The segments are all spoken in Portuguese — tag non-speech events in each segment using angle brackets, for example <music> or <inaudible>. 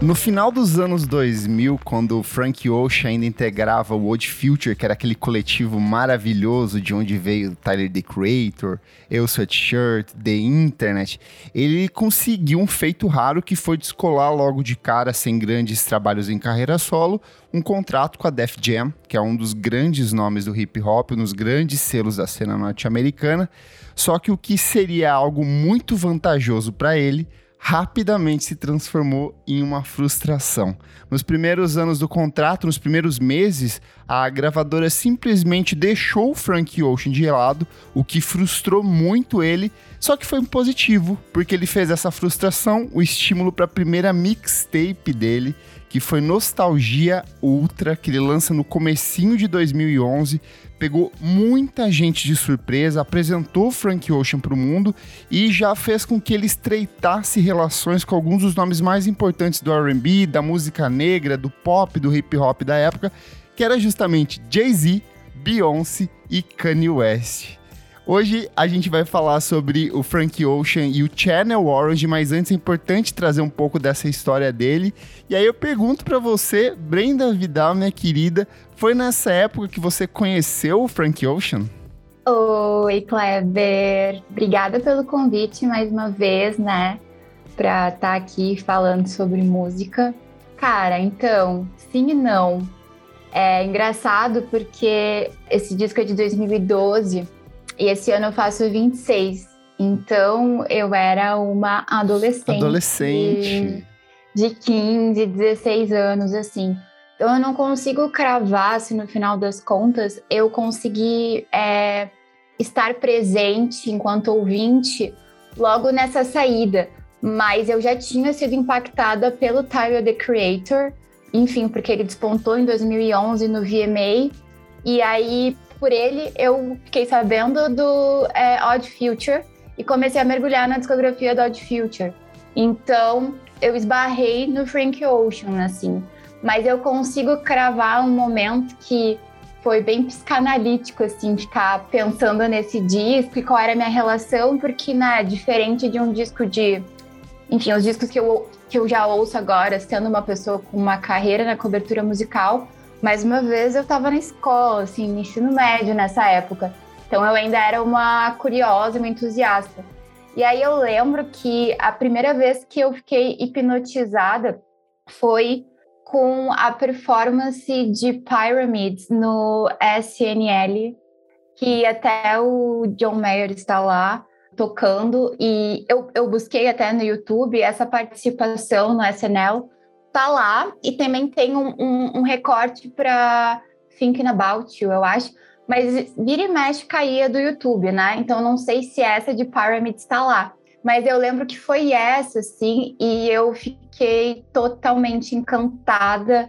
No final dos anos 2000, quando Frank Ocean ainda integrava o Odd Future, que era aquele coletivo maravilhoso de onde veio Tyler the Creator, Eu Sweatshirt, The Internet, ele conseguiu um feito raro que foi descolar logo de cara, sem grandes trabalhos em carreira solo, um contrato com a Def Jam, que é um dos grandes nomes do hip hop, um dos grandes selos da cena norte-americana. Só que o que seria algo muito vantajoso para ele rapidamente se transformou em uma frustração. Nos primeiros anos do contrato, nos primeiros meses, a gravadora simplesmente deixou Frank Ocean de lado, o que frustrou muito ele, só que foi um positivo, porque ele fez essa frustração o estímulo para a primeira mixtape dele, que foi Nostalgia Ultra, que ele lança no comecinho de 2011, pegou muita gente de surpresa, apresentou Frank Ocean para o mundo e já fez com que ele estreitasse relações com alguns dos nomes mais importantes do R&B, da música negra, do pop, do hip hop da época, que era justamente Jay-Z, Beyoncé e Kanye West. Hoje a gente vai falar sobre o Frank Ocean e o Channel Orange, mas antes é importante trazer um pouco dessa história dele. E aí eu pergunto para você, Brenda Vidal, minha querida, foi nessa época que você conheceu o Frank Ocean? Oi, Kleber. Obrigada pelo convite mais uma vez, né? Pra estar tá aqui falando sobre música. Cara, então, sim e não. É engraçado porque esse disco é de 2012 e esse ano eu faço 26. Então eu era uma adolescente. Adolescente. De, de 15, 16 anos, assim. Então eu não consigo cravar se no final das contas eu consegui é, estar presente enquanto ouvinte logo nessa saída. Mas eu já tinha sido impactada pelo Tyler the Creator, enfim, porque ele despontou em 2011 no VMA. E aí por ele, eu fiquei sabendo do é, Odd Future e comecei a mergulhar na discografia do Odd Future. Então, eu esbarrei no Frank Ocean, assim. Mas eu consigo cravar um momento que foi bem psicanalítico, assim, ficar pensando nesse disco e qual era a minha relação, porque, né, diferente de um disco de. Enfim, os discos que eu, que eu já ouço agora, sendo uma pessoa com uma carreira na cobertura musical, mais uma vez eu estava na escola, assim, no ensino médio nessa época. Então eu ainda era uma curiosa, uma entusiasta. E aí eu lembro que a primeira vez que eu fiquei hipnotizada foi com a performance de Pyramids no SNL, que até o John Mayer está lá tocando, e eu, eu busquei até no YouTube essa participação no SNL, tá lá e também tem um, um, um recorte para Thinking About You, eu acho. Mas vira e mexe caía do YouTube, né? Então não sei se essa de Pyramid está lá. Mas eu lembro que foi essa, assim, e eu fiquei totalmente encantada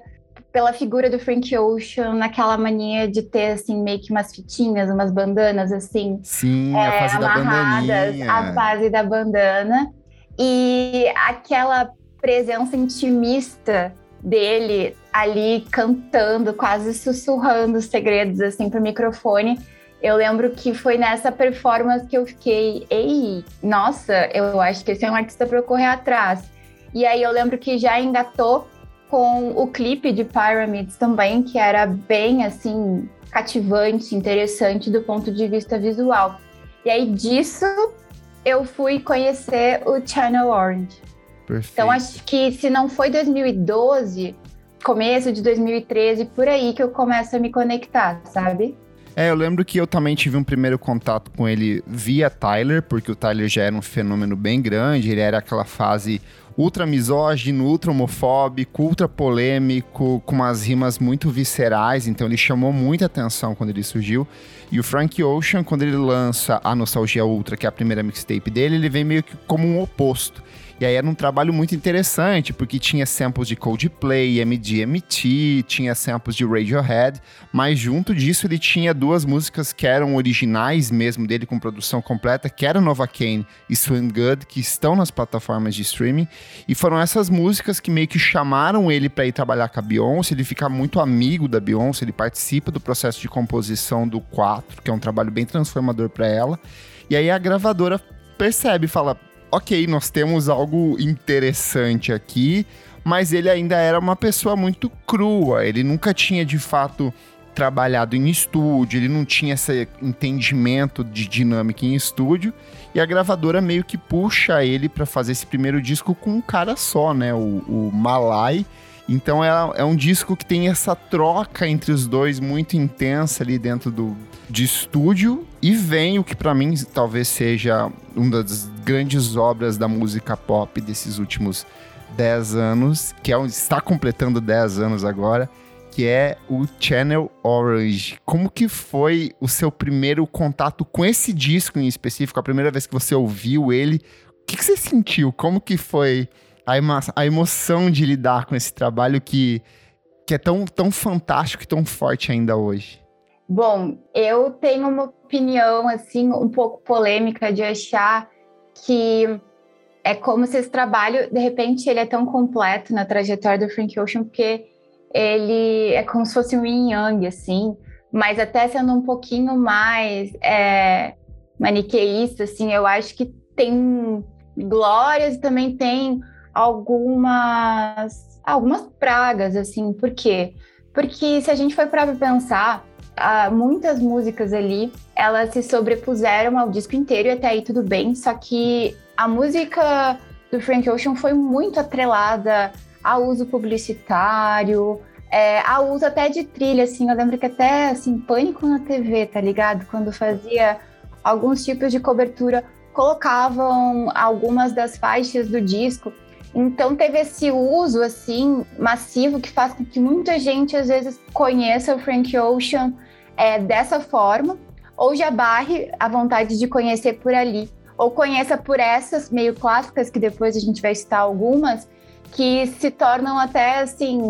pela figura do Frank Ocean, naquela mania de ter, assim, meio que umas fitinhas, umas bandanas, assim. Sim, é, a fase da bandaninha. A fase da bandana. E aquela presença intimista dele ali cantando, quase sussurrando os segredos assim pro microfone. Eu lembro que foi nessa performance que eu fiquei, ei, nossa, eu acho que esse é um artista para eu correr atrás. E aí eu lembro que já engatou com o clipe de Pyramids também, que era bem assim cativante, interessante do ponto de vista visual. E aí disso eu fui conhecer o Channel Orange. Perfeito. Então acho que se não foi 2012, começo de 2013, por aí que eu começo a me conectar, sabe? É, eu lembro que eu também tive um primeiro contato com ele via Tyler, porque o Tyler já era um fenômeno bem grande, ele era aquela fase ultra misógino, ultra homofóbico, ultra polêmico, com umas rimas muito viscerais, então ele chamou muita atenção quando ele surgiu. E o Frank Ocean, quando ele lança a Nostalgia Ultra, que é a primeira mixtape dele, ele vem meio que como um oposto. E aí era um trabalho muito interessante, porque tinha samples de Coldplay, MGMT, tinha samples de Radiohead, mas junto disso ele tinha duas músicas que eram originais mesmo dele, com produção completa, que era Nova Kane e Swing Good, que estão nas plataformas de streaming. E foram essas músicas que meio que chamaram ele para ir trabalhar com a Beyoncé, ele fica muito amigo da Beyoncé, ele participa do processo de composição do 4, que é um trabalho bem transformador para ela. E aí a gravadora percebe, fala: ok, nós temos algo interessante aqui, mas ele ainda era uma pessoa muito crua. Ele nunca tinha de fato trabalhado em estúdio, ele não tinha esse entendimento de dinâmica em estúdio. E a gravadora meio que puxa ele para fazer esse primeiro disco com um cara só, né? O, o Malai. Então é, é, um disco que tem essa troca entre os dois muito intensa ali dentro do de estúdio e vem o que para mim talvez seja uma das grandes obras da música pop desses últimos 10 anos, que é, está completando 10 anos agora, que é o Channel Orange. Como que foi o seu primeiro contato com esse disco em específico? A primeira vez que você ouviu ele, o que, que você sentiu? Como que foi a, emo a emoção de lidar com esse trabalho que, que é tão, tão fantástico e tão forte ainda hoje? Bom, eu tenho uma opinião assim um pouco polêmica de achar que é como se esse trabalho, de repente, ele é tão completo na trajetória do Frank Ocean, porque ele é como se fosse um yin yang, assim, mas até sendo um pouquinho mais é, maniqueísta, assim, eu acho que tem glórias e também tem algumas algumas pragas, assim, por quê? Porque se a gente for para pensar, ah, muitas músicas ali, elas se sobrepuseram ao disco inteiro e até aí tudo bem, só que a música do Frank Ocean foi muito atrelada a uso publicitário, é, a uso até de trilha, assim, eu lembro que até, assim, Pânico na TV, tá ligado? Quando fazia alguns tipos de cobertura, colocavam algumas das faixas do disco, então teve esse uso, assim, massivo, que faz com que muita gente, às vezes, conheça o Frank Ocean é, dessa forma, ou já barre a vontade de conhecer por ali, ou conheça por essas meio clássicas, que depois a gente vai citar algumas, que se tornam até assim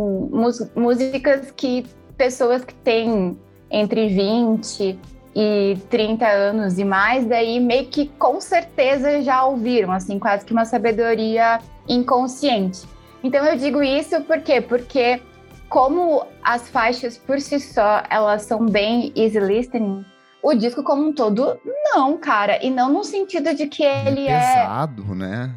músicas que pessoas que têm entre 20 e 30 anos e mais, daí meio que com certeza já ouviram, assim, quase que uma sabedoria inconsciente. Então eu digo isso por quê? Porque como as faixas por si só, elas são bem easy listening, o disco como um todo, não, cara. E não no sentido de que ele é. Pesado, é... né?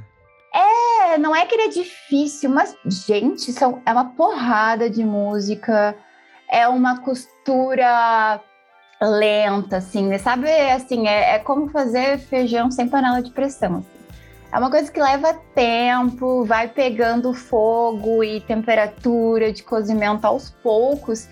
É, não é que ele é difícil, mas, gente, são, é uma porrada de música, é uma costura lenta, assim, né? Sabe, assim, é, é como fazer feijão sem panela de pressão. É uma coisa que leva tempo, vai pegando fogo e temperatura de cozimento aos poucos.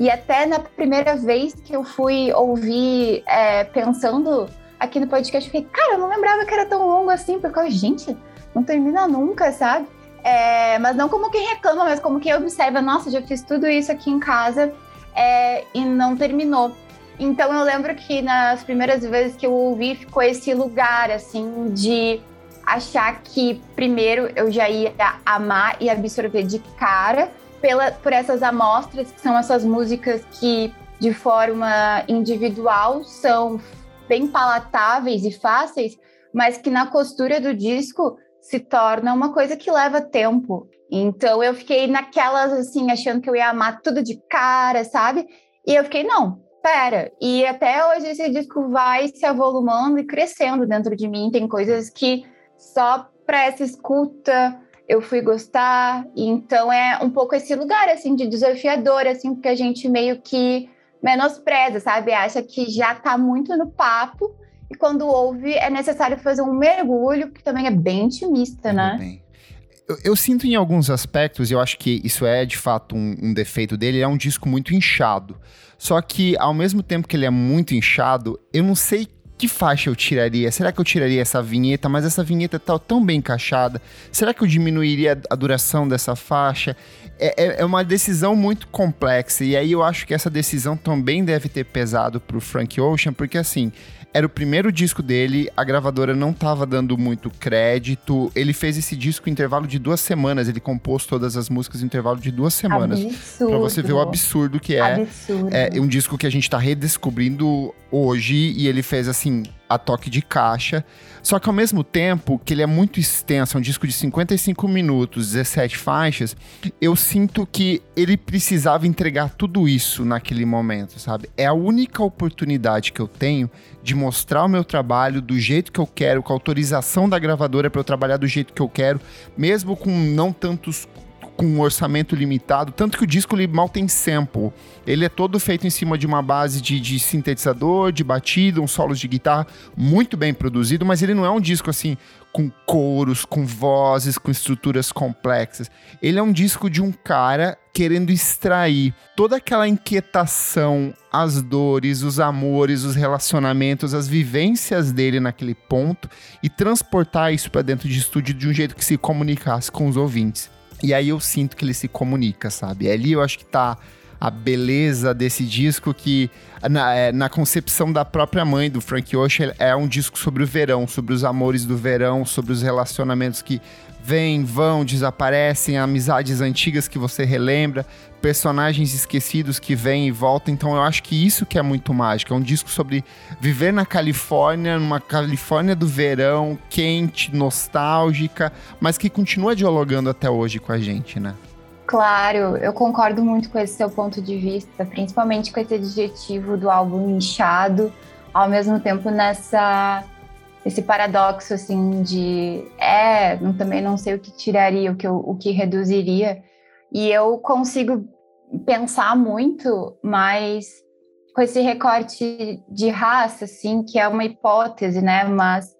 E até na primeira vez que eu fui ouvir, é, pensando aqui no podcast, eu fiquei, cara, eu não lembrava que era tão longo assim, porque, eu, gente, não termina nunca, sabe? É, mas não como quem reclama, mas como quem observa, nossa, já fiz tudo isso aqui em casa é, e não terminou. Então eu lembro que nas primeiras vezes que eu ouvi ficou esse lugar assim de achar que primeiro eu já ia amar e absorver de cara pela, por essas amostras, que são essas músicas que de forma individual são bem palatáveis e fáceis, mas que na costura do disco se torna uma coisa que leva tempo. Então eu fiquei naquelas assim, achando que eu ia amar tudo de cara, sabe? E eu fiquei, não, pera. E até hoje esse disco vai se avolumando e crescendo dentro de mim. Tem coisas que só para essa escuta eu fui gostar. Então é um pouco esse lugar assim de desafiador, assim, porque a gente meio que menospreza, sabe? Acha que já está muito no papo e quando ouve é necessário fazer um mergulho, que também é bem intimista, né? Bem. Eu, eu, sinto em alguns aspectos, e eu acho que isso é de fato um, um defeito dele, é um disco muito inchado. Só que, ao mesmo tempo que ele é muito inchado, eu não sei que faixa eu tiraria? Será que eu tiraria essa vinheta? Mas essa vinheta tá tão bem encaixada. Será que eu diminuiria a duração dessa faixa? É, é, é, uma decisão muito complexa. E aí eu acho que essa decisão também deve ter pesado pro Frank Ocean, porque assim, era o primeiro disco dele, a gravadora não estava dando muito crédito. Ele fez esse disco em intervalo de duas semanas. Ele compôs todas as músicas em intervalo de duas semanas. Absurdo. Pra você ver o absurdo que é. Absurdo. É um disco que a gente tá redescobrindo hoje e ele fez assim a toque de caixa. Só que ao mesmo tempo que ele é muito extenso, é um disco de 55 minutos, 17 faixas, eu sinto que ele precisava entregar tudo isso naquele momento, sabe? É a única oportunidade que eu tenho de mostrar o meu trabalho do jeito que eu quero, com a autorização da gravadora para eu trabalhar do jeito que eu quero, mesmo com não tantos com um orçamento limitado, tanto que o disco ele mal tem sample. Ele é todo feito em cima de uma base de, de sintetizador, de batida, uns solos de guitarra muito bem produzido, mas ele não é um disco assim com coros, com vozes, com estruturas complexas. Ele é um disco de um cara querendo extrair toda aquela inquietação, as dores, os amores, os relacionamentos, as vivências dele naquele ponto e transportar isso para dentro de estúdio de um jeito que se comunicasse com os ouvintes. E aí eu sinto que ele se comunica, sabe? Ali eu acho que tá a beleza desse disco que na, é, na, concepção da própria mãe do Frank Ocean é um disco sobre o verão, sobre os amores do verão, sobre os relacionamentos que vêm, vão, desaparecem, amizades antigas que você relembra, personagens esquecidos que vêm e voltam. Então eu acho que isso que é muito mágico. É um disco sobre viver na Califórnia, numa Califórnia do verão, quente, nostálgica, mas que continua dialogando até hoje com a gente, né? Claro, eu concordo muito com esse seu ponto de vista, principalmente com esse adjetivo do álbum inchado, ao mesmo tempo nessa esse paradoxo assim de é, também não sei o que tiraria, o que eu, o que reduziria. E eu consigo pensar muito, mas com esse recorte de raça assim, que é uma hipótese, né, mas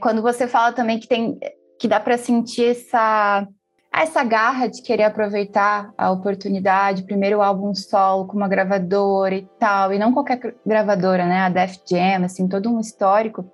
quando você fala também que tem que dá para sentir essa essa garra de querer aproveitar a oportunidade, primeiro álbum solo com uma gravadora e tal, e não qualquer gravadora, né, a Def Jam, assim, todo um histórico.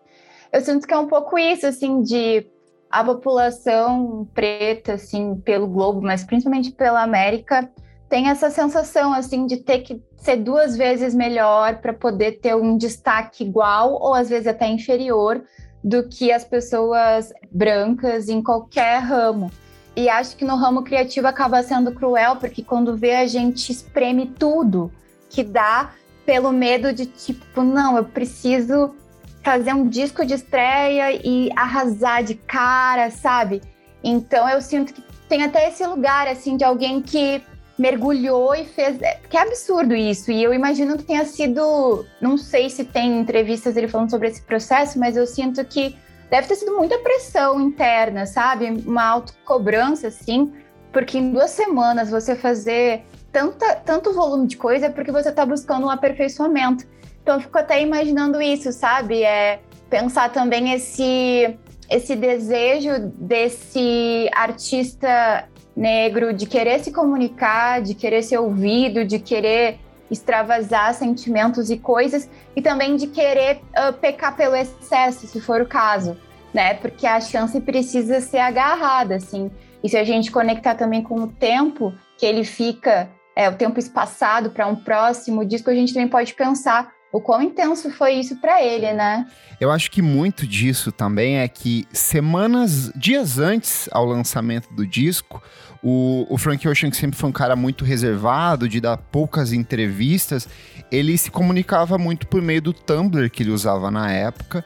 Eu sinto que é um pouco isso, assim, de a população preta, assim, pelo globo, mas principalmente pela América, tem essa sensação, assim, de ter que ser duas vezes melhor para poder ter um destaque igual ou às vezes até inferior do que as pessoas brancas em qualquer ramo. E acho que no ramo criativo acaba sendo cruel, porque quando vê a gente espreme tudo que dá pelo medo de tipo, não, eu preciso fazer um disco de estreia e arrasar de cara, sabe? Então eu sinto que tem até esse lugar assim de alguém que mergulhou e fez, é, que é absurdo isso. E eu imagino que tenha sido, não sei se tem entrevistas ele falando sobre esse processo, mas eu sinto que deve ter sido muita pressão interna, sabe? Uma autocobrança assim, porque em duas semanas você fazer tanta, tanto volume de coisa é porque você está buscando um aperfeiçoamento. Então eu fico até imaginando isso, sabe? É pensar também esse esse desejo desse artista negro de querer se comunicar, de querer ser ouvido, de querer extravasar sentimentos e coisas e também de querer uh, pecar pelo excesso, se for o caso, né? Porque a chance precisa ser agarrada, assim. E se a gente conectar também com o tempo que ele fica, é, o tempo espaçado para um próximo disco, a gente também pode pensar o quão intenso foi isso para ele, né? Eu acho que muito disso também é que semanas, dias antes ao lançamento do disco, o, o Frank Ocean, que sempre foi um cara muito reservado, de dar poucas entrevistas, ele se comunicava muito por meio do Tumblr que ele usava na época.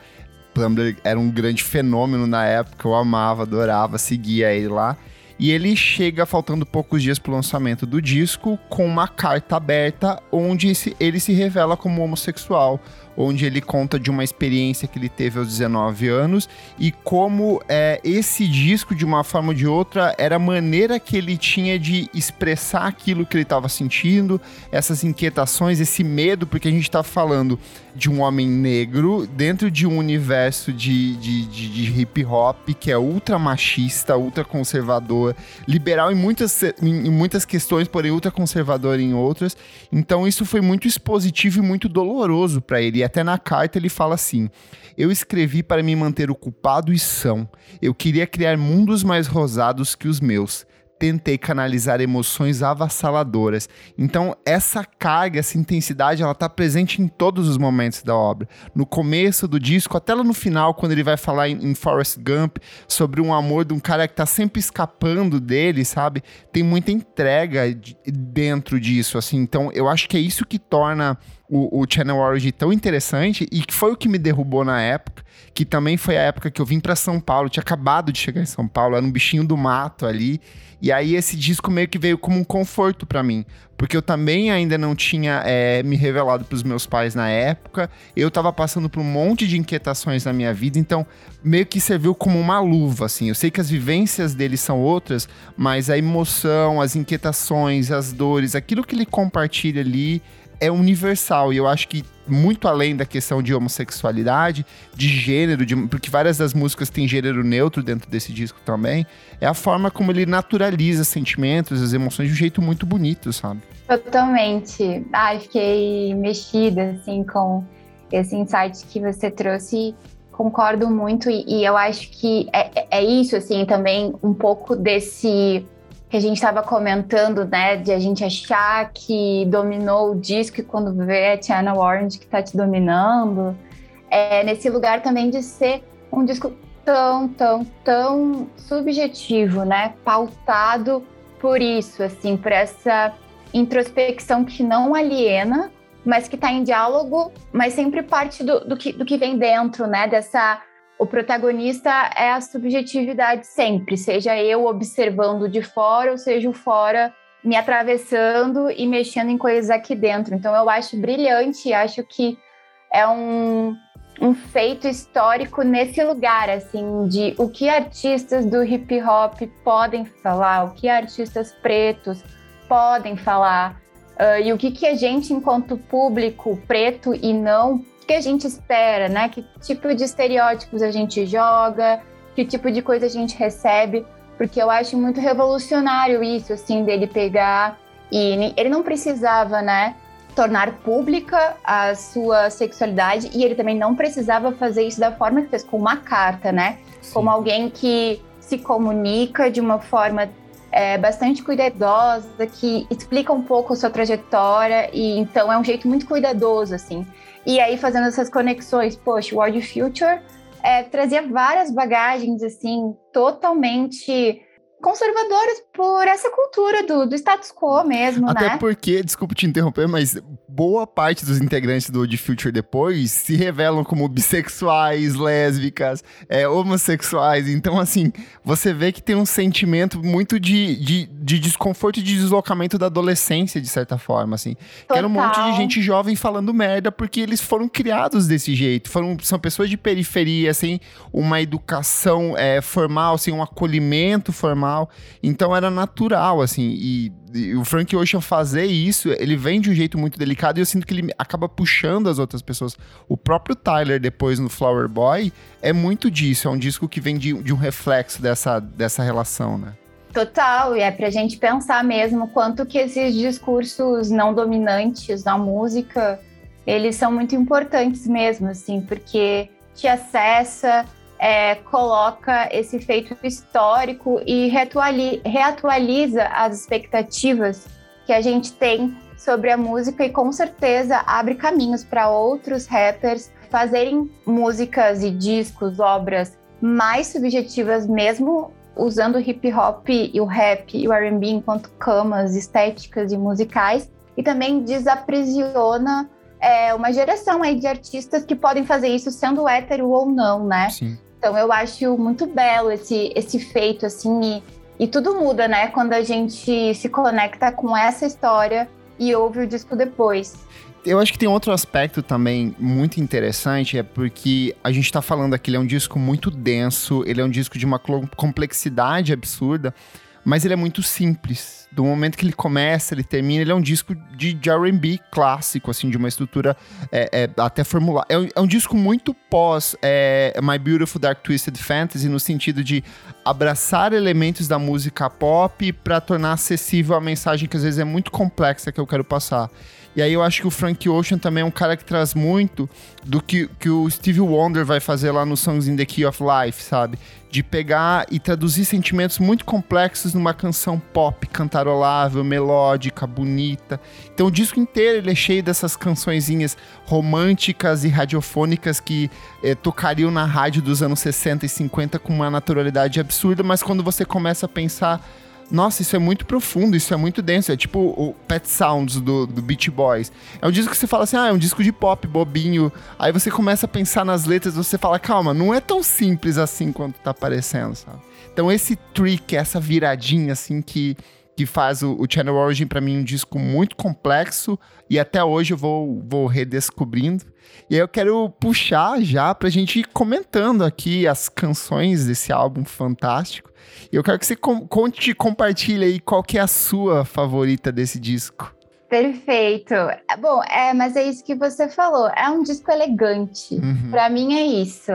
O Tumblr era um grande fenômeno na época, eu amava, adorava, seguia ele lá. E ele chega faltando poucos dias para o lançamento do disco com uma carta aberta onde ele se revela como homossexual onde ele conta de uma experiência que ele teve aos 19 anos e como é, esse disco, de uma forma ou de outra, era a maneira que ele tinha de expressar aquilo que ele estava sentindo, essas inquietações, esse medo, porque a gente está falando de um homem negro dentro de um universo de, de, de, de hip hop que é ultra machista, ultra conservador, liberal em muitas, em, em muitas questões, porém ultra conservador em outras. Então isso foi muito expositivo e muito doloroso para ele até na carta ele fala assim: Eu escrevi para me manter ocupado e são. Eu queria criar mundos mais rosados que os meus tentei canalizar emoções avassaladoras. Então, essa carga, essa intensidade, ela tá presente em todos os momentos da obra. No começo do disco, até lá no final, quando ele vai falar em, em Forrest Gump sobre um amor de um cara que tá sempre escapando dele, sabe? Tem muita entrega de, dentro disso, assim. Então, eu acho que é isso que torna o, o Channel Orange tão interessante e que foi o que me derrubou na época, que também foi a época que eu vim para São Paulo, tinha acabado de chegar em São Paulo, era um bichinho do mato ali. E aí esse disco meio que veio como um conforto para mim, porque eu também ainda não tinha é, me revelado para os meus pais na época, eu tava passando por um monte de inquietações na minha vida, então meio que serviu como uma luva, assim. Eu sei que as vivências dele são outras, mas a emoção, as inquietações, as dores, aquilo que ele compartilha ali é universal e eu acho que muito além da questão de homossexualidade, de gênero, de, porque várias das músicas têm gênero neutro dentro desse disco também, é a forma como ele naturaliza sentimentos, as emoções de um jeito muito bonito, sabe? Totalmente. Ai, fiquei mexida, assim, com esse insight que você trouxe. Concordo muito, e, e eu acho que é, é isso, assim, também um pouco desse que a gente estava comentando, né, de a gente achar que dominou o disco e quando vê é Channel Orange que está te dominando. É nesse lugar também de ser um disco tão, tão, tão subjetivo, né, pautado por isso, assim, por essa introspecção que não aliena, mas que está em diálogo, mas sempre parte do, do, que, do que vem dentro, né, dessa o protagonista é a subjetividade sempre, seja eu observando de fora, ou seja o fora me atravessando e mexendo em coisas aqui dentro. Então eu acho brilhante, acho que é um, um feito histórico nesse lugar, assim, de o que artistas do hip hop podem falar, o que artistas pretos podem falar, uh, e o que, que a gente, enquanto público preto e não que a gente espera, né? Que tipo de estereótipos a gente joga, que tipo de coisa a gente recebe, porque eu acho muito revolucionário isso, assim, dele pegar e ele não precisava, né? Tornar pública a sua sexualidade e ele também não precisava fazer isso da forma que fez, com uma carta, né? Sim. Como alguém que se comunica de uma forma é, bastante cuidadosa, que explica um pouco a sua trajetória e então é um jeito muito cuidadoso, assim. E aí, fazendo essas conexões, poxa, o World Future é, trazia várias bagagens, assim, totalmente conservadoras por essa cultura do, do status quo mesmo, Até né? Até porque, desculpa te interromper, mas boa parte dos integrantes do The Future depois se revelam como bissexuais, lésbicas, é, homossexuais. Então, assim, você vê que tem um sentimento muito de, de, de desconforto e de deslocamento da adolescência, de certa forma, assim. Total. Era um monte de gente jovem falando merda porque eles foram criados desse jeito. Foram, são pessoas de periferia, sem uma educação é, formal, sem um acolhimento formal. Então, era natural, assim, e o Frank Ocean fazer isso, ele vem de um jeito muito delicado e eu sinto que ele acaba puxando as outras pessoas. O próprio Tyler, depois no Flower Boy, é muito disso. É um disco que vem de, de um reflexo dessa, dessa relação, né? Total, e é pra gente pensar mesmo quanto que esses discursos não dominantes na música, eles são muito importantes mesmo, assim, porque te acessa, é, coloca esse feito histórico e reatualiza as expectativas que a gente tem sobre a música e com certeza abre caminhos para outros rappers fazerem músicas e discos, obras mais subjetivas mesmo usando o hip hop e o rap e o R&B enquanto camas estéticas e musicais e também desaprisiona é, uma geração aí de artistas que podem fazer isso sendo hétero ou não, né? Sim. Então eu acho muito belo esse, esse feito, assim, e, e tudo muda, né? Quando a gente se conecta com essa história e ouve o disco depois. Eu acho que tem outro aspecto também muito interessante, é porque a gente está falando aqui, ele é um disco muito denso, ele é um disco de uma complexidade absurda, mas ele é muito simples do momento que ele começa, ele termina, ele é um disco de, de R&B clássico, assim, de uma estrutura é, é, até formular. É, é, um disco muito pós é, My Beautiful Dark Twisted Fantasy, no sentido de abraçar elementos da música pop para tornar acessível a mensagem que às vezes é muito complexa que eu quero passar. E aí eu acho que o Frank Ocean também é um cara que traz muito do que, que o Stevie Wonder vai fazer lá no Songs in the Key of Life, sabe? De pegar e traduzir sentimentos muito complexos numa canção pop, cantarolável, melódica, bonita. Então o disco inteiro ele é cheio dessas cançõezinhas românticas e radiofônicas que eh, tocariam na rádio dos anos 60 e 50 com uma naturalidade absurda, mas quando você começa a pensar nossa, isso é muito profundo, isso é muito denso. É tipo o Pet Sounds do, do Beach Boys. É um disco que você fala assim, ah, é um disco de pop, bobinho. Aí você começa a pensar nas letras, você fala, calma, não é tão simples assim quanto tá parecendo, sabe? Então esse trick, essa viradinha assim que que faz o, o Channel Origin para mim um disco muito complexo e até hoje eu vou, vou redescobrindo. E aí eu quero puxar já pra gente ir comentando aqui as canções desse álbum fantástico. E eu quero que você com, conte e compartilhe aí qual que é a sua favorita desse disco. Perfeito. Bom, é, mas é isso que você falou. É um disco elegante. Uhum. Para mim é isso.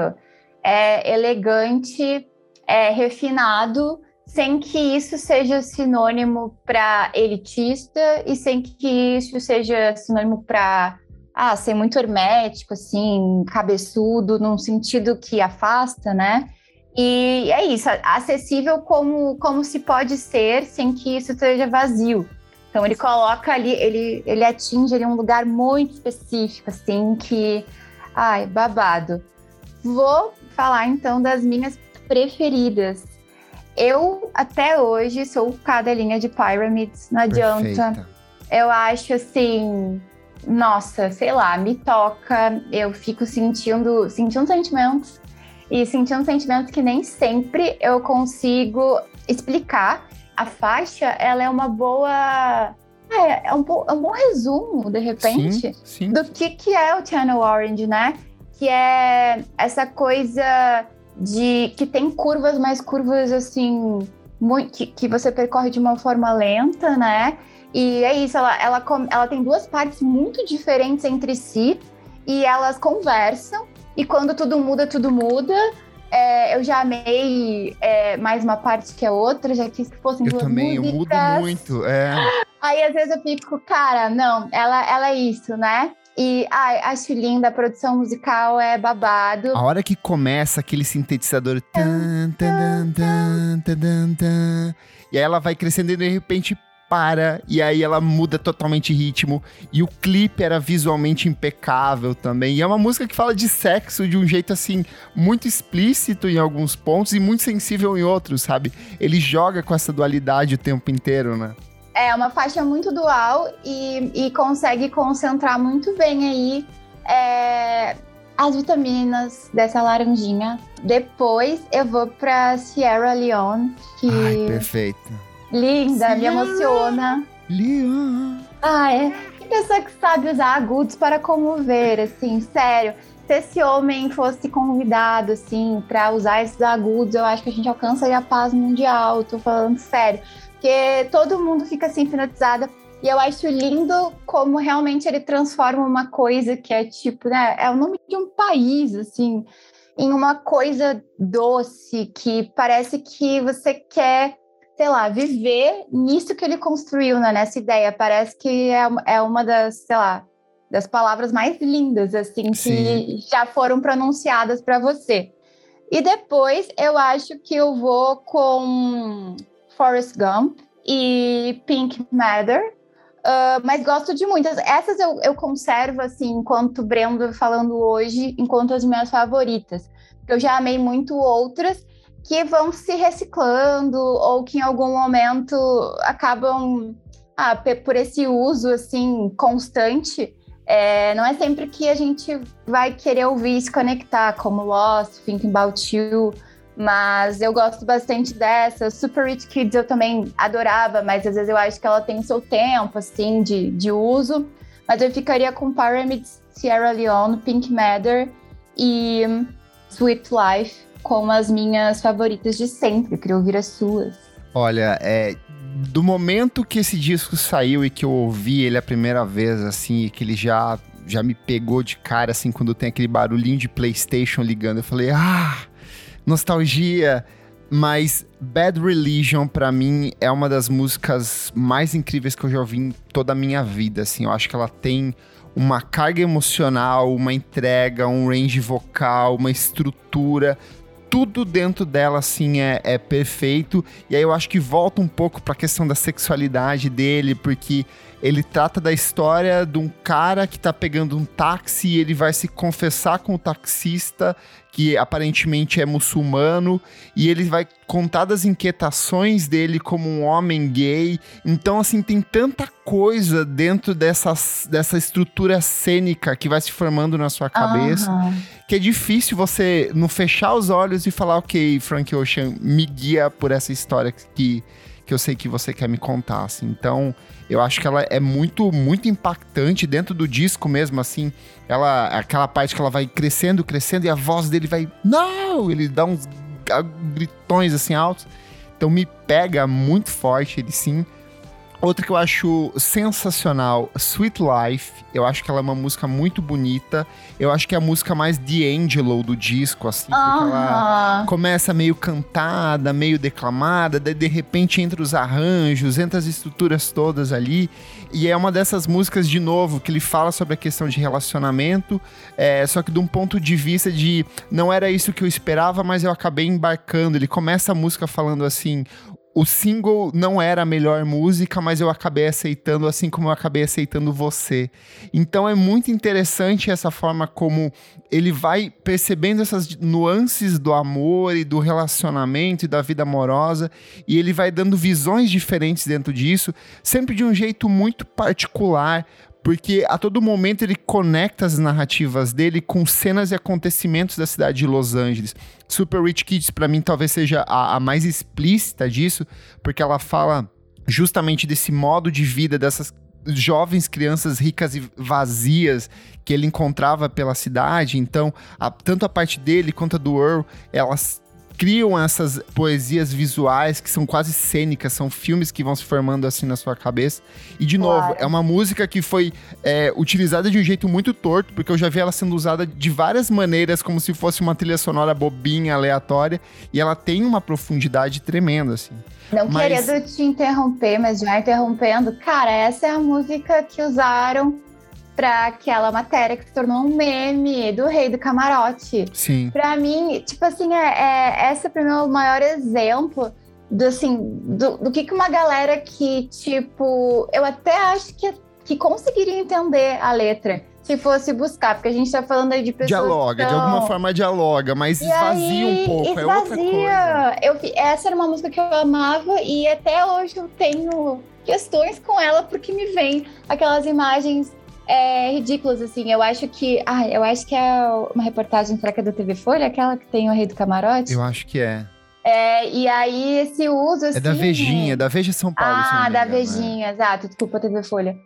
É elegante, é refinado, sem que isso seja sinônimo para elitista e sem que isso seja sinônimo para ah, ser muito hermético, assim, cabeçudo, num sentido que afasta, né? E é isso, acessível como, como se pode ser sem que isso seja vazio. Então ele coloca ali, ele, ele atinge ali um lugar muito específico, assim, que. Ai, babado. Vou falar então das minhas preferidas. Eu, até hoje, sou cadelinha de Pyramids, não adianta. Perfeita. Eu acho assim, nossa, sei lá, me toca, eu fico sentindo, sentindo sentimentos e sentindo sentimentos que nem sempre eu consigo explicar. A faixa, ela é uma boa é, é, um, é um bom resumo, de repente, sim, sim. do que, que é o Channel Orange, né? Que é essa coisa de que tem curvas, mas curvas assim muito, que, que você percorre de uma forma lenta, né? E é isso, ela, ela, ela tem duas partes muito diferentes entre si e elas conversam. E quando tudo muda, tudo muda. É, eu já amei é, mais uma parte que a outra, já quis que fossem eu duas também, músicas. Eu também, mudo muito, é. Aí às vezes eu fico, cara, não, ela, ela é isso, né? E ai, acho linda, a produção musical é babado. A hora que começa aquele sintetizador. Tan, tan, tan, e aí ela vai crescendo e de repente para e aí ela muda totalmente ritmo e o clipe era visualmente impecável também. E é uma música que fala de sexo de um jeito assim muito explícito em alguns pontos e muito sensível em outros, sabe? Ele joga com essa dualidade o tempo inteiro, né? É uma faixa muito dual e, e consegue concentrar muito bem aí é, as vitaminas dessa laranjinha. Depois eu vou para Sierra Leone, que Ai, perfeita. Linda, Sierra me emociona. Leone. Ah, é. Que pessoa que sabe usar agudos para comover, assim, sério. Se esse homem fosse convidado, assim, para usar esses agudos, eu acho que a gente alcançaria a paz mundial. Tô falando sério porque todo mundo fica assim hipnotizada. E eu acho lindo como realmente ele transforma uma coisa que é tipo, né? É o nome de um país, assim, em uma coisa doce que parece que você quer, sei lá, viver nisso que ele construiu, né? Nessa ideia. Parece que é, é uma das, sei lá, das palavras mais lindas, assim, Sim. que já foram pronunciadas para você. E depois eu acho que eu vou com Forrest Gump e Pink Matter. Uh, mas gosto de muitas. Essas eu, eu conservo, assim, enquanto Brendo falando hoje, enquanto as minhas favoritas. Eu já amei muito outras que vão se reciclando ou que em algum momento acabam ah, por esse uso assim constante. É, não é sempre que a gente vai querer ouvir e se conectar, como Lost, Thinking About You. Mas eu gosto bastante dessa. Super Rich Kids eu também adorava, mas às vezes eu acho que ela tem seu tempo, assim, de, de uso. Mas eu ficaria com Pyramids, Sierra Leone, Pink Matter e Sweet Life como as minhas favoritas de sempre. Eu queria ouvir as suas. Olha, é, do momento que esse disco saiu e que eu ouvi ele a primeira vez, assim, e que ele já, já me pegou de cara, assim, quando tem aquele barulhinho de PlayStation ligando, eu falei, ah, nostalgia, mas Bad Religion para mim é uma das músicas mais incríveis que eu já ouvi em toda a minha vida, assim. Eu acho que ela tem uma carga emocional, uma entrega, um range vocal, uma estrutura tudo dentro dela, assim, é, é perfeito. E aí eu acho que volta um pouco pra questão da sexualidade dele, porque ele trata da história de um cara que tá pegando um táxi e ele vai se confessar com o taxista, que aparentemente é muçulmano, e ele vai contar das inquietações dele como um homem gay. Então, assim, tem tanta coisa dentro dessa, dessa estrutura cênica que vai se formando na sua cabeça, uhum. que é difícil você não fechar os olhos e falar, ok, Frank Ocean, me guia por essa história que, que eu sei que você quer me contar, assim. Então, eu acho que ela é muito, muito impactante dentro do disco mesmo, assim. Ela, aquela parte que ela vai crescendo, crescendo e a voz dele vai, não! Ele dá uns gritões assim altos. Então me pega muito forte ele sim. Outra que eu acho sensacional, Sweet Life. Eu acho que ela é uma música muito bonita. Eu acho que é a música mais D'Angelo do disco, assim. Porque uh -huh. ela começa meio cantada, meio declamada, daí de repente entra os arranjos, entra as estruturas todas ali. E é uma dessas músicas, de novo, que ele fala sobre a questão de relacionamento, é, só que de um ponto de vista de não era isso que eu esperava, mas eu acabei embarcando. Ele começa a música falando assim: o single não era a melhor música, mas eu acabei aceitando, assim como eu acabei aceitando você. Então é muito interessante essa forma como ele vai percebendo essas nuances do amor e do relacionamento e da vida amorosa, e ele vai dando visões diferentes dentro disso, sempre de um jeito muito particular, porque a todo momento ele conecta as narrativas dele com cenas e acontecimentos da cidade de Los Angeles. Super Rich Kids, para mim, talvez seja a, a mais explícita disso, porque ela fala justamente desse modo de vida dessas jovens crianças ricas e vazias que ele encontrava pela cidade. Então, a, tanto a parte dele quanto a do Earl, elas criam essas poesias visuais que são quase cênicas, são filmes que vão se formando assim na sua cabeça. E, de claro. novo, é uma música que foi é, utilizada de um jeito muito torto, porque eu já vi ela sendo usada de várias maneiras, como se fosse uma trilha sonora bobinha, aleatória, e ela tem uma profundidade tremenda, assim. Não mas... querendo te interromper, mas já interrompendo, cara, essa é a música que usaram para aquela matéria que se tornou um meme do Rei do Camarote. Sim. Para mim, tipo assim, é, é essa para mim é o maior exemplo do assim do, do que que uma galera que tipo eu até acho que que conseguiria entender a letra se fosse buscar, porque a gente tá falando aí de pessoas. Dialoga, de alguma forma dialoga, mas esvazia um pouco. Esvazia. É outra coisa. Eu, essa era uma música que eu amava e até hoje eu tenho questões com ela, porque me vem aquelas imagens é, ridículos, assim. Eu acho que. Ah, eu acho que é uma reportagem fraca da TV Folha, aquela que tem o Rei do Camarote. Eu acho que é. É, e aí esse uso. Assim, é da assim, Vejinha, da Veja São Paulo. Ah, da Vejinha, né? exato. Desculpa, TV Folha.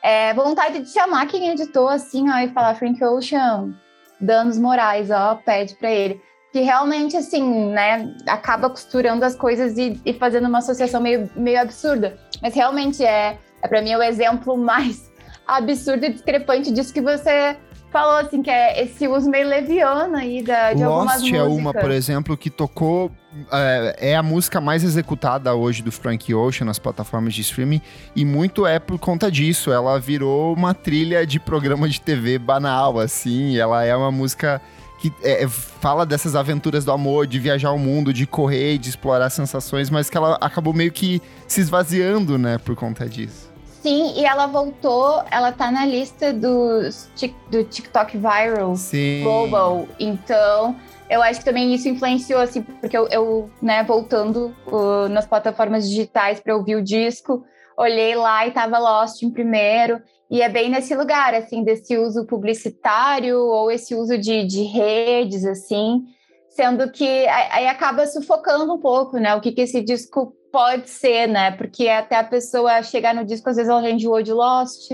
É, vontade de chamar quem editou, assim, ó, e falar Frank Ocean, danos morais, ó, pede pra ele. Que realmente, assim, né, acaba costurando as coisas e, e fazendo uma associação meio, meio absurda. Mas realmente é, é para mim, o exemplo <laughs> mais absurdo e discrepante disso que você falou, assim, que é esse uso meio leviano aí da, de Lost algumas músicas. é uma, por exemplo, que tocou... É, é, a música mais executada hoje do Frank Ocean nas plataformas de streaming e muito é por conta disso. Ela virou uma trilha de programa de TV banal, assim. Ela é uma música que é, fala dessas aventuras do amor, de viajar ao mundo, de correr, de explorar sensações, mas que ela acabou meio que se esvaziando, né, por conta disso. Sim, e ela voltou, ela tá na lista dos, do TikTok Viral Sim. Global. Então, eu acho que também isso influenciou, assim, porque eu, eu né, voltando uh, nas plataformas digitais para ouvir o disco, olhei lá e tava Lost em primeiro. E é bem nesse lugar, assim, desse uso publicitário ou esse uso de, de redes, assim, sendo que aí acaba sufocando um pouco, né? O que, que esse disco pode ser, né? Porque até a pessoa chegar no disco, às vezes ela já enjoou de Lost.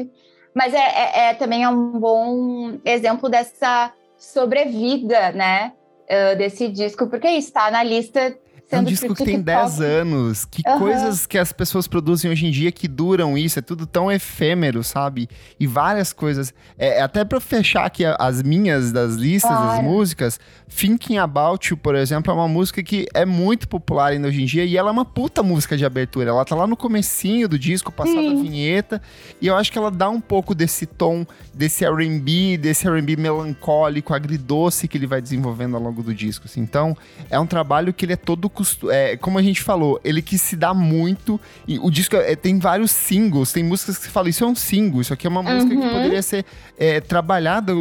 Mas é, é, é também é um bom exemplo dessa sobrevida, né? Uh, desse disco, porque está na lista é um disco que, tem 10 anos. Que uhum. coisas que as pessoas produzem hoje em dia que duram isso. É tudo tão efêmero, sabe? E várias coisas. É, é até pra fechar aqui as minhas das listas claro. das músicas, Thinking About You, por exemplo, é uma música que é muito popular ainda hoje em dia. E ela é uma puta música de abertura. Ela tá lá no comecinho do disco, passada a vinheta. E eu acho que ela dá um pouco desse tom, desse R&B, desse R&B melancólico, agridoce que ele vai desenvolvendo ao longo do disco. Assim. Então, é um trabalho que ele é todo custo, é, como a gente falou, ele quis se dar muito. E o disco é, tem vários singles, tem músicas que você fala, isso é um single, isso aqui é uma uhum. música que uhum. poderia ser é, trabalhada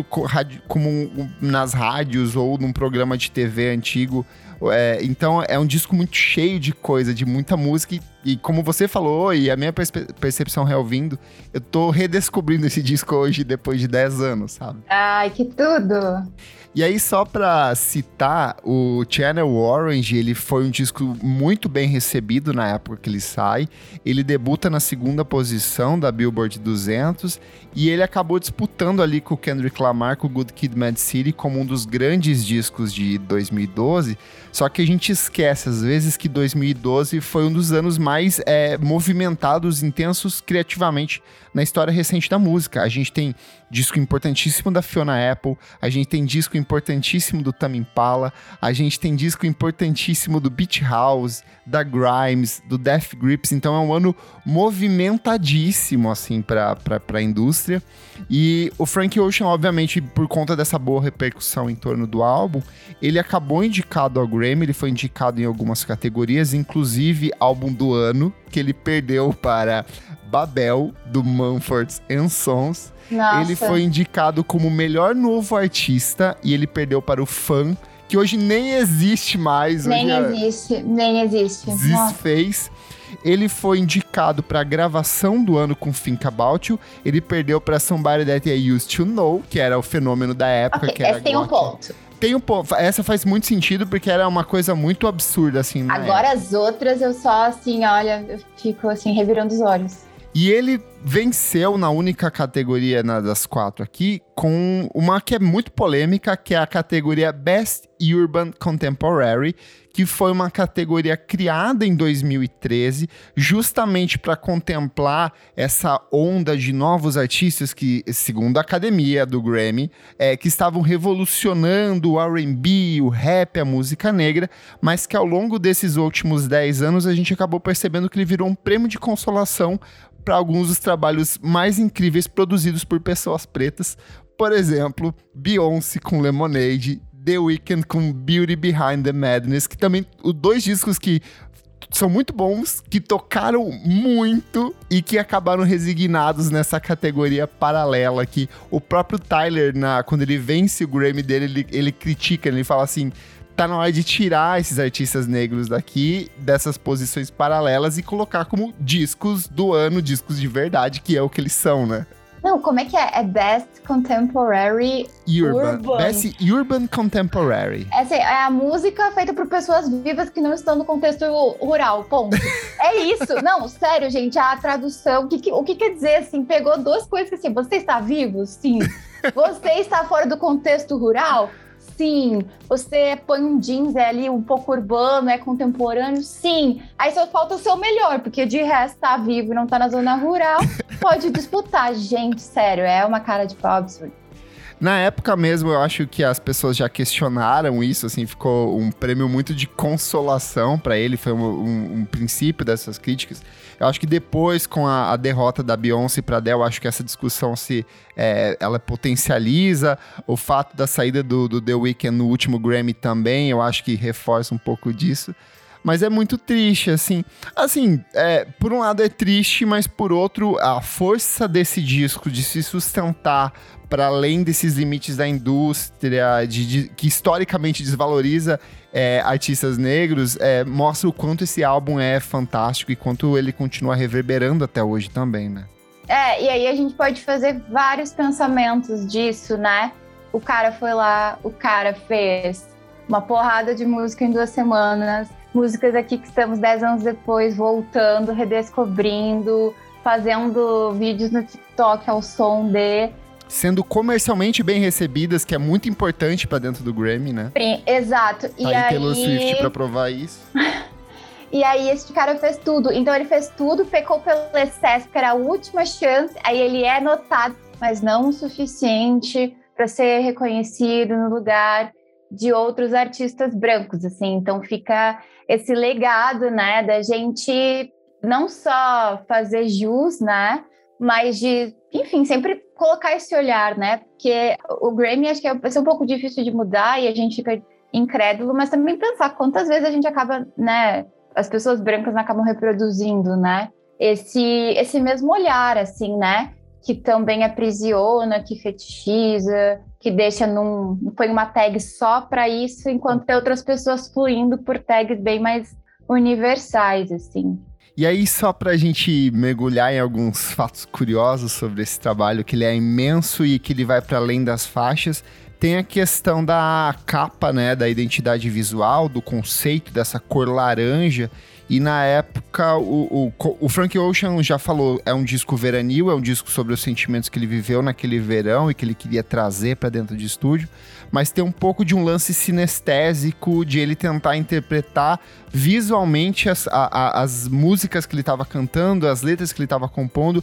como um, nas rádios ou num programa de TV antigo. É, então é um disco muito cheio de coisa, de muita música. E, e como você falou, e a minha percepção reouvindo, eu tô redescobrindo esse disco hoje depois de 10 anos, sabe? Ai, que tudo! E aí, só pra citar, o Channel Orange, ele foi um disco muito bem recebido na época que ele sai. Ele debuta na segunda posição da Billboard 200 e ele acabou disputando ali com o Kendrick Lamar, com o Good Kid, Mad City, como um dos grandes discos de 2012. Só que a gente esquece, às vezes, que 2012 foi um dos anos mais é, movimentados, intensos criativamente na história recente da música. A gente tem disco importantíssimo da Fiona Apple, a gente tem disco importantíssimo do Tame Impala, a gente tem disco importantíssimo do Beach House, da Grimes, do Death Grips, então é um ano movimentadíssimo, assim, para a indústria. E o Frank Ocean, obviamente, por conta dessa boa repercussão em torno do álbum, ele acabou indicado ao Grammy, ele foi indicado em algumas categorias, inclusive álbum do ano, que ele perdeu para Babel, do Mumford Sons. Nossa. Ele foi indicado como melhor novo artista e ele perdeu para o Fã, que hoje nem existe mais. Nem existe, nem existe. Desfez. Ele foi indicado para gravação do ano com Think About You. Ele perdeu para Somebody That I Used to Know, que era o fenômeno da época. Okay, que era tem um ponto. Tem um ponto. Essa faz muito sentido porque era uma coisa muito absurda, assim. Agora época. as outras eu só, assim, olha, eu fico assim, revirando os olhos. E ele venceu na única categoria na, das quatro aqui, com uma que é muito polêmica, que é a categoria Best Urban Contemporary, que foi uma categoria criada em 2013, justamente para contemplar essa onda de novos artistas que, segundo a academia do Grammy, é, que estavam revolucionando o RB, o rap, a música negra, mas que ao longo desses últimos 10 anos a gente acabou percebendo que ele virou um prêmio de consolação para alguns dos trabalhos mais incríveis produzidos por pessoas pretas. Por exemplo, Beyoncé com Lemonade, The Weeknd com Beauty Behind the Madness, que também os dois discos que são muito bons, que tocaram muito e que acabaram resignados nessa categoria paralela que o próprio Tyler, na, quando ele vence o Grammy dele, ele, ele critica, ele fala assim, tá na hora de tirar esses artistas negros daqui, dessas posições paralelas e colocar como discos do ano, discos de verdade, que é o que eles são, né? Não, como é que é? É Best Contemporary Urban. urban. Best Urban Contemporary. Essa é a música feita por pessoas vivas que não estão no contexto rural, ponto. é isso. <laughs> Não, sério, gente, a tradução, o que, o que quer dizer, assim, pegou duas coisas assim, você está vivo? Sim. <laughs> Você está fora do contexto rural? Sim. Você põe um jeans é ali um pouco urbano, é contemporâneo? Sim. Aí só falta o seu melhor, porque de resto tá vivo e não tá na zona rural, <laughs> pode disputar. Gente, sério, é uma cara de pau absurda. Na época mesmo, eu acho que as pessoas já questionaram isso, assim, ficou um prêmio muito de consolação para ele, foi um, um, um, princípio dessas críticas. Eu acho que depois, com a, a derrota da Beyoncé para Adele, acho que essa discussão se é, ela potencializa. O fato da saída do, do The Weeknd no último Grammy também, eu acho que reforça um pouco disso mas é muito triste, assim. Assim, é, por um lado é triste, mas por outro, a força desse disco de se sustentar para além desses limites da indústria, de, de que historicamente desvaloriza é, artistas negros, é, mostra o quanto esse álbum é fantástico e quanto ele continua reverberando até hoje também, né? É, e aí a gente pode fazer vários pensamentos disso, né? O cara foi lá, o cara fez uma porrada de música em duas semanas, músicas aqui que estamos dez anos depois voltando, redescobrindo, fazendo vídeos no TikTok ao som de sendo comercialmente bem recebidas, que é muito importante para dentro do Grammy, né? Exato. E aí, aí Taylor Swift para provar isso. <laughs> E aí esse cara fez tudo. Então ele fez tudo, pecou pelo excesso, que era a última chance. Aí ele é notado, mas não o suficiente para ser reconhecido no lugar de outros artistas brancos, assim. Então fica esse legado, né, da gente não só fazer jus, né, mas de, enfim, sempre colocar esse olhar, né? Porque o Grammy acho que vai ser um pouco difícil de mudar e a gente fica incrédulo, mas também pensar quantas vezes a gente acaba, né, as pessoas brancas acabam reproduzindo, né? Esse, esse mesmo olhar, assim, né? Que também aprisiona, que fetichiza, que deixa num. põe uma tag só para isso, enquanto tem outras pessoas fluindo por tags bem mais universais, assim. E aí, só para a gente mergulhar em alguns fatos curiosos sobre esse trabalho, que ele é imenso e que ele vai para além das faixas, tem a questão da capa, né, da identidade visual, do conceito dessa cor laranja. E na época, o, o, o, Frank Ocean já falou, é um disco veranil, é um disco sobre os sentimentos que ele viveu naquele verão e que ele queria trazer para dentro de estúdio, mas tem um pouco de um lance sinestésico de ele tentar interpretar visualmente as, a, a, as músicas que ele estava cantando, as letras que ele estava compondo,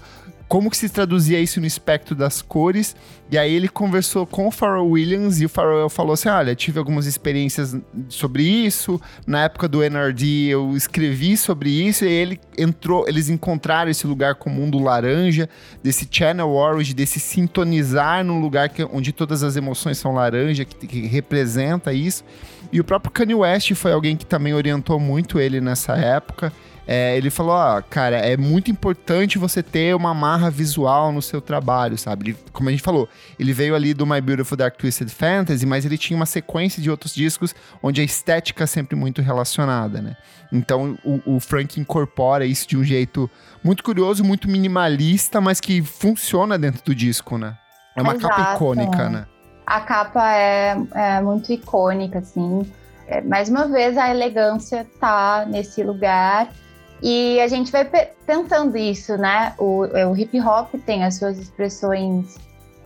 como que se traduzia isso no espectro das cores. E aí ele conversou com o Pharrell Williams e o Pharrell falou assim: olha, tive algumas experiências sobre isso. Na época do NRD eu escrevi sobre isso e ele entrou, eles encontraram esse lugar comum do laranja, desse channel orange, desse sintonizar num lugar que, onde todas as emoções são laranja, que, que representa isso. E o próprio Kanye West foi alguém que também orientou muito ele nessa época. É, ele falou, ó, cara, é muito importante você ter uma marra visual no seu trabalho, sabe? Ele, como a gente falou, ele veio ali do My Beautiful Dark Twisted Fantasy, mas ele tinha uma sequência de outros discos onde a estética é sempre muito relacionada, né? Então o, o Frank incorpora isso de um jeito muito curioso, muito minimalista, mas que funciona dentro do disco, né? É uma Exato. capa icônica, né? A capa é, é muito icônica, assim. É, mais uma vez, a elegância tá nesse lugar e a gente vai pensando isso, né? O, é, o hip hop tem as suas expressões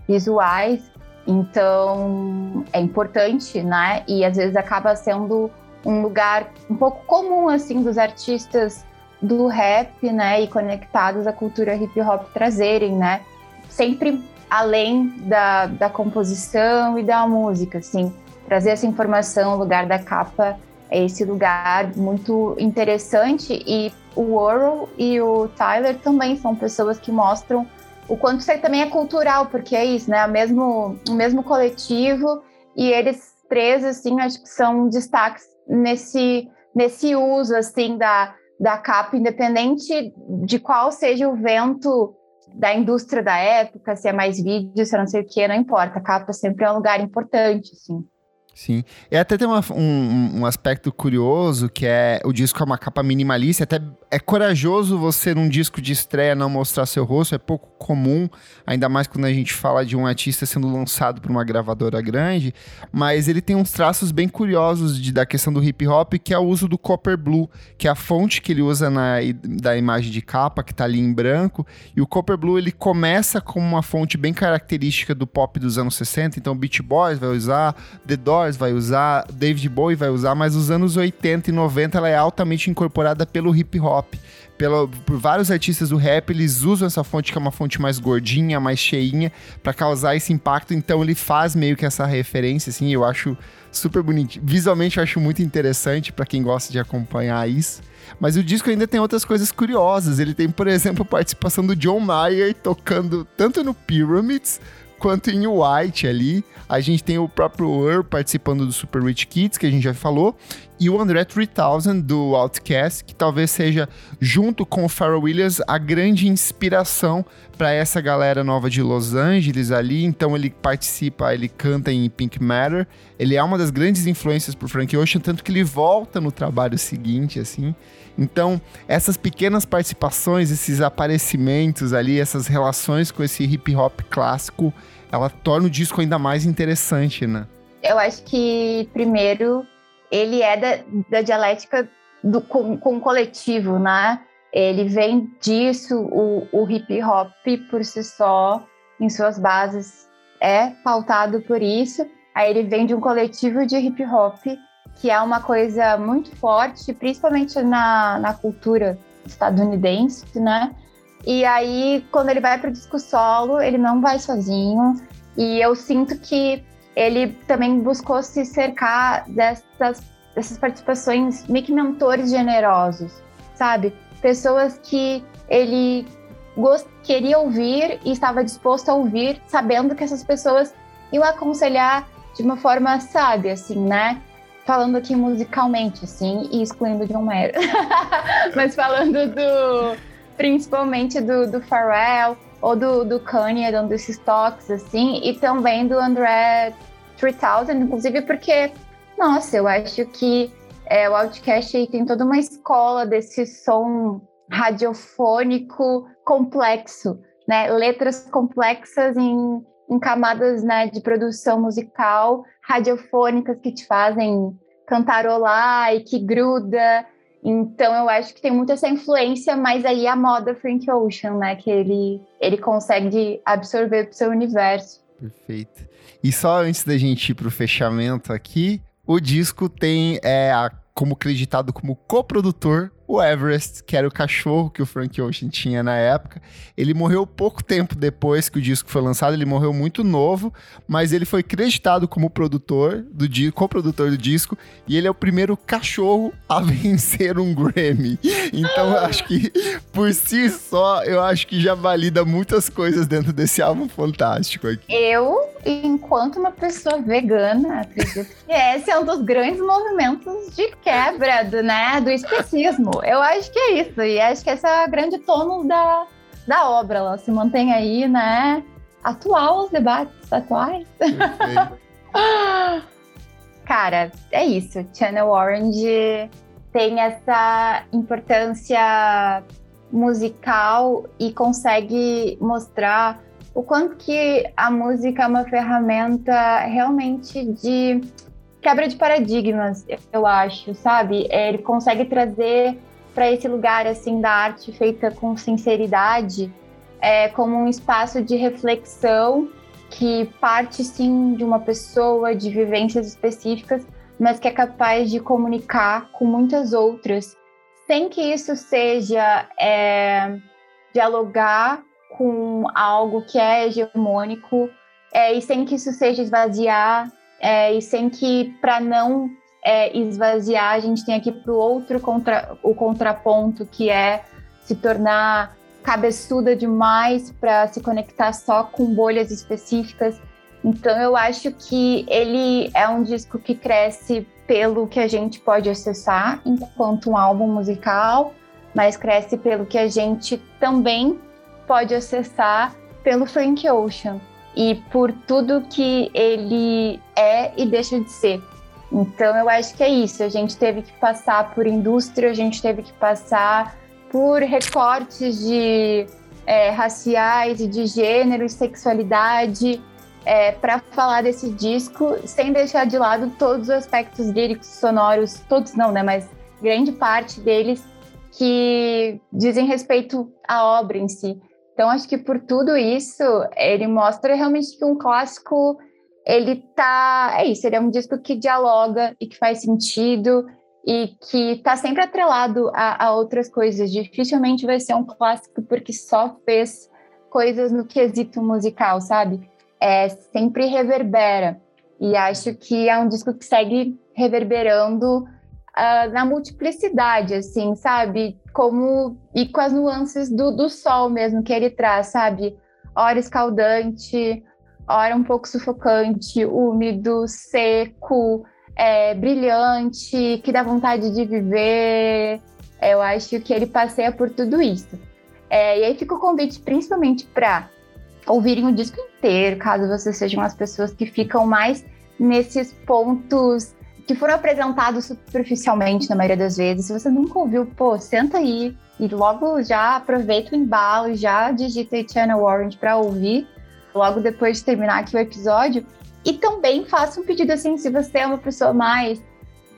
visuais, então é importante, né? E às vezes acaba sendo um lugar um pouco comum, assim, dos artistas do rap, né? E conectados à cultura hip hop trazerem, né? Sempre além da, da composição e da música, assim. Trazer essa informação, o lugar da capa esse lugar muito interessante e o Earl e o Tyler também são pessoas que mostram o quanto isso aí também é cultural, porque é isso, né? O mesmo, o mesmo coletivo e eles três, assim, acho que são destaques nesse, nesse uso, assim, da, da capa, independente de qual seja o vento da indústria da época, se é mais vídeo, se é não sei o que, não importa. A capa sempre é um lugar importante, assim. Sim. E até tem uma, um, um, aspecto curioso que é o disco é uma capa minimalista. Até é corajoso você, num disco de estreia, não mostrar seu rosto. É pouco comum, ainda mais quando a gente fala de um artista sendo lançado por uma gravadora grande. Mas ele tem uns traços bem curiosos de, da questão do hip hop, que é o uso do Copper Blue, que é a fonte que ele usa na, da imagem de capa, que está ali em branco. E o Copper Blue ele começa como uma fonte bem característica do pop dos anos 60. Então, Beach Boys vai usar, The Doors vai usar, David Bowie vai usar, mas nos anos 80 e 90 ela é altamente incorporada pelo hip hop. Pelo, por vários artistas do rap, eles usam essa fonte que é uma fonte mais gordinha, mais cheinha, para causar esse impacto. Então ele faz meio que essa referência, assim, eu acho super bonito. Visualmente eu acho muito interessante para quem gosta de acompanhar isso. Mas o disco ainda tem outras coisas curiosas. Ele tem, por exemplo, participação do John Mayer tocando tanto no Pyramids quanto em White ali. A gente tem o próprio Earl participando do Super Rich Kids, que a gente já falou, e o André 3000 do Outcast, que talvez seja, junto com o Pharrell Williams, a grande inspiração para essa galera nova de Los Angeles ali. Então ele participa, ele canta em Pink Matter. Ele é uma das grandes influências pro Frank Ocean, tanto que ele volta no trabalho seguinte, assim. Então, essas pequenas participações, esses aparecimentos ali, essas relações com esse hip hop clássico, ela torna o disco ainda mais interessante, né? Eu acho que, primeiro, ele é da, da dialética do, com, com o coletivo, né? Ele vem disso, o, o hip hop por si só, em suas bases, é pautado por isso. Aí ele vem de um coletivo de hip hop, que é uma coisa muito forte, principalmente na, na cultura estadunidense, né? E aí, quando ele vai para o disco solo, ele não vai sozinho. E eu sinto que ele também buscou se cercar dessas, dessas participações meio que mentores generosos, sabe? Pessoas que ele queria ouvir e estava disposto a ouvir, sabendo que essas pessoas iam aconselhar de uma forma sábia, assim, né? Falando aqui musicalmente, assim, e excluindo John Mayer. <laughs> Mas falando do. principalmente do, do Pharrell, ou do, do Kanye, um desses toques, assim, e também do André 3000, inclusive porque, nossa, eu acho que é, o Outcast tem toda uma escola desse som radiofônico complexo, né? Letras complexas em, em camadas né, de produção musical, radiofônicas que te fazem cantarolar e que gruda. Então eu acho que tem muito essa influência, mas aí a moda Frank Ocean, né? Que ele, ele consegue absorver para o seu universo. Perfeito. E só antes da gente ir para o fechamento aqui, o disco tem é, a, como acreditado como coprodutor o Everest, que era o cachorro que o Frank Ocean tinha na época. Ele morreu pouco tempo depois que o disco foi lançado, ele morreu muito novo, mas ele foi creditado como produtor do co-produtor do disco e ele é o primeiro cachorro a <laughs> vencer um Grammy. Então eu acho que por si só, eu acho que já valida muitas coisas dentro desse álbum fantástico aqui. Eu, enquanto uma pessoa vegana, acredito que esse é um dos grandes movimentos de quebra do, né, do especismo. Eu acho que é isso. E acho que esse é o grande tono da, da obra. Ela se mantém aí, né? Atual, os debates atuais. <laughs> Cara, é isso. Channel Orange tem essa importância musical e consegue mostrar o quanto que a música é uma ferramenta realmente de quebra de paradigmas, eu acho, sabe? Ele consegue trazer para esse lugar assim da arte feita com sinceridade, é, como um espaço de reflexão que parte sim de uma pessoa, de vivências específicas, mas que é capaz de comunicar com muitas outras, sem que isso seja é, dialogar com algo que é hegemônico, é, e sem que isso seja esvaziar, é, e sem que, para não é, esvaziar, a gente tem aqui para o outro contra, o contraponto, que é se tornar cabeçuda demais para se conectar só com bolhas específicas. Então eu acho que ele é um disco que cresce pelo que a gente pode acessar enquanto um álbum musical, mas cresce pelo que a gente também pode acessar pelo Frank Ocean e por tudo que ele é e deixa de ser. Então eu acho que é isso. A gente teve que passar por indústria, a gente teve que passar por recortes de é, raciais e de gênero e sexualidade é, para falar desse disco, sem deixar de lado todos os aspectos líricos, sonoros, todos não, né? Mas grande parte deles que dizem respeito à obra em si. Então acho que por tudo isso ele mostra realmente que um clássico ele tá. É isso, ele é um disco que dialoga e que faz sentido e que tá sempre atrelado a, a outras coisas. Dificilmente vai ser um clássico porque só fez coisas no quesito musical, sabe? É, sempre reverbera. E acho que é um disco que segue reverberando uh, na multiplicidade, assim, sabe? Como e com as nuances do, do sol mesmo que ele traz, sabe? Hora escaldante, hora um pouco sufocante, úmido, seco, é, brilhante, que dá vontade de viver. Eu acho que ele passeia por tudo isso. É, e aí fica o convite principalmente para ouvirem o disco inteiro, caso vocês sejam as pessoas que ficam mais nesses pontos que foram apresentados superficialmente na maioria das vezes. Se você nunca ouviu, pô, senta aí e logo já aproveita o embalo, já digita aí Channel Orange para ouvir logo depois de terminar aqui o episódio. E também faça um pedido assim, se você é uma pessoa mais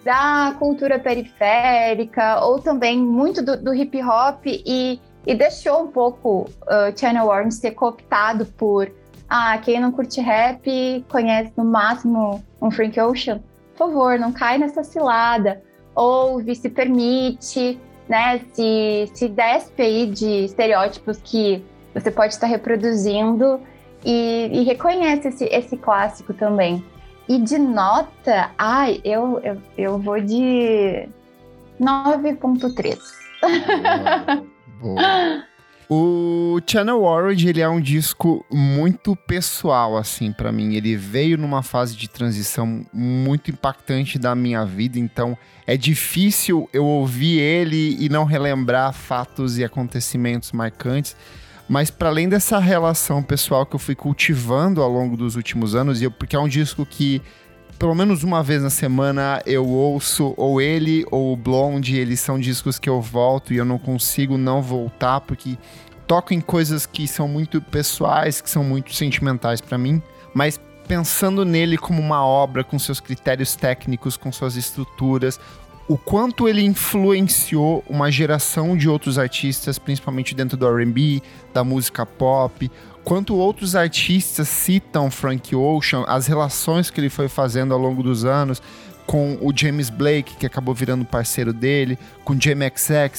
da cultura periférica ou também muito do, do hip hop e, e deixou um pouco uh, Channel Orange ser cooptado por ah, quem não curte rap conhece no máximo um Frank Ocean. Por favor, não cai nessa cilada. Ouve, se permite, né? Se, se despe aí de estereótipos que você pode estar reproduzindo e, e reconhece esse, esse clássico também. E de nota, ai, eu, eu, eu vou de 9.3. Boa. O Channel Orange, ele é um disco muito pessoal, assim, para mim. Ele veio numa fase de transição muito impactante da minha vida, então é difícil eu ouvir ele e não relembrar fatos e acontecimentos marcantes. Mas para além dessa relação pessoal que eu fui cultivando ao longo dos últimos anos, e eu, porque é um disco que pelo menos uma vez na semana eu ouço ou ele ou o Blonde, eles são discos que eu volto e eu não consigo não voltar porque tocam em coisas que são muito pessoais, que são muito sentimentais para mim, mas pensando nele como uma obra com seus critérios técnicos, com suas estruturas, o quanto ele influenciou uma geração de outros artistas, principalmente dentro do R&B, da música pop, quanto outros artistas citam Frank Ocean, as relações que ele foi fazendo ao longo dos anos com o James Blake, que acabou virando parceiro dele, com o Jamie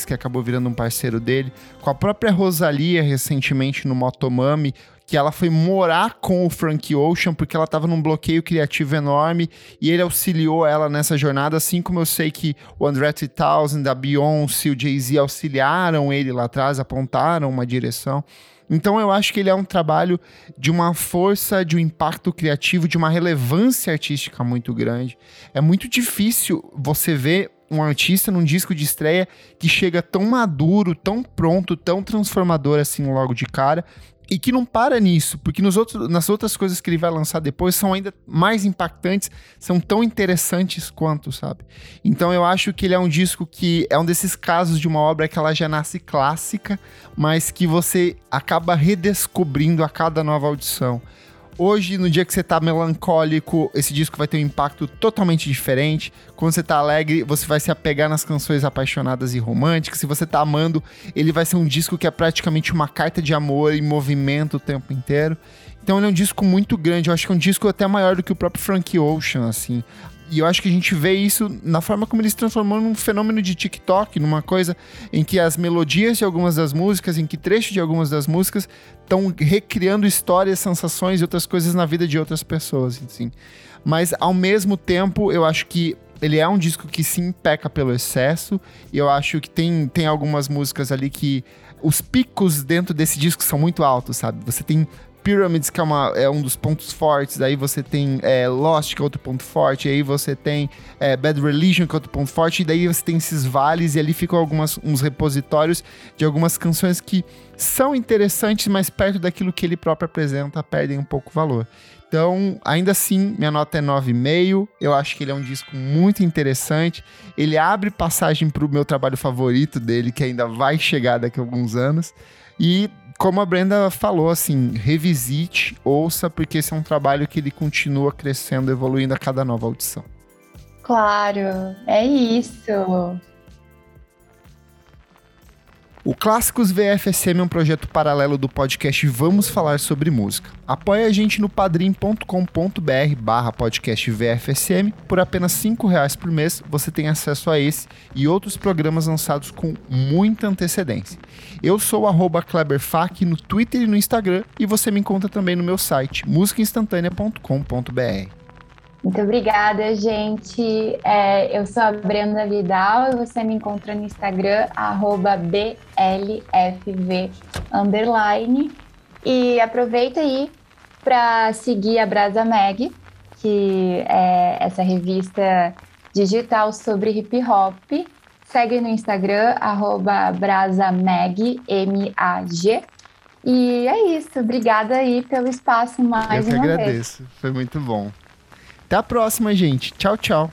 que acabou virando um parceiro dele, com a própria Rosalia recentemente no Motomami, que ela foi morar com o Frank Ocean porque ela estava num bloqueio criativo enorme e ele auxiliou ela nessa jornada, assim como eu sei que o André 3000, a Beyoncé, o Jay-Z auxiliaram ele lá atrás, apontaram uma direção. Então eu acho que ele é um trabalho de uma força, de um impacto criativo, de uma relevância artística muito grande. É muito difícil você ver um artista num disco de estreia que chega tão maduro, tão pronto, tão transformador assim logo de cara e que não para nisso, porque nos outros, nas outras coisas que ele vai lançar depois são ainda mais impactantes, são tão interessantes quanto, sabe? Então eu acho que ele é um disco que é um desses casos de uma obra que ela já nasce clássica, mas que você acaba redescobrindo a cada nova audição. Hoje, no dia que você tá melancólico, esse disco vai ter um impacto totalmente diferente. Quando você tá alegre, você vai se apegar nas canções apaixonadas e românticas. Se você tá amando, ele vai ser um disco que é praticamente uma carta de amor em movimento o tempo inteiro. Então ele é um disco muito grande, eu acho que é um disco até maior do que o próprio Frank Ocean, assim. E eu acho que a gente vê isso na forma como ele se transformou num fenômeno de TikTok, numa coisa em que as melodias de algumas das músicas, em que trechos de algumas das músicas estão recriando histórias, sensações e outras coisas na vida de outras pessoas, assim. Mas ao mesmo tempo, eu acho que ele é um disco que sim peca pelo excesso, e eu acho que tem, tem algumas músicas ali que os picos dentro desse disco são muito altos, sabe? Você tem Pyramids, que é, uma, é um dos pontos fortes, aí você tem é, Lost, que é outro ponto forte, aí você tem é, Bad Religion, que é outro ponto forte, e daí você tem esses vales, e ali ficam algumas, uns repositórios de algumas canções que são interessantes, mas perto daquilo que ele próprio apresenta, perdem um pouco valor. Então, ainda assim, minha nota é 9,5. Eu acho que ele é um disco muito interessante. Ele abre passagem para o meu trabalho favorito dele, que ainda vai chegar daqui a alguns anos. E como a Brenda falou, assim, revisite, ouça, porque esse é um trabalho que ele continua crescendo, evoluindo a cada nova audição. Claro, é isso. O Clássicos VFSM é um projeto paralelo do podcast Vamos Falar Sobre Música. Apoie a gente no padrim.com.br barra podcast VFSM. Por apenas cinco reais por mês, você tem acesso a esse e outros programas lançados com muita antecedência. Eu sou o KleberFac no Twitter e no Instagram e você me encontra também no meu site musicainstantanea.com.br. Muito obrigada, gente. É, eu sou a Brenda Vidal e você me encontra no Instagram, BLFV underline. E aproveita aí para seguir a Brasa Mag, que é essa revista digital sobre hip hop. Segue no Instagram, arroba BrasaMag, M-A-G. E é isso. Obrigada aí pelo espaço mais Eu uma vez. Eu que agradeço. Foi muito bom. Até a próxima, gente. Tchau, tchau.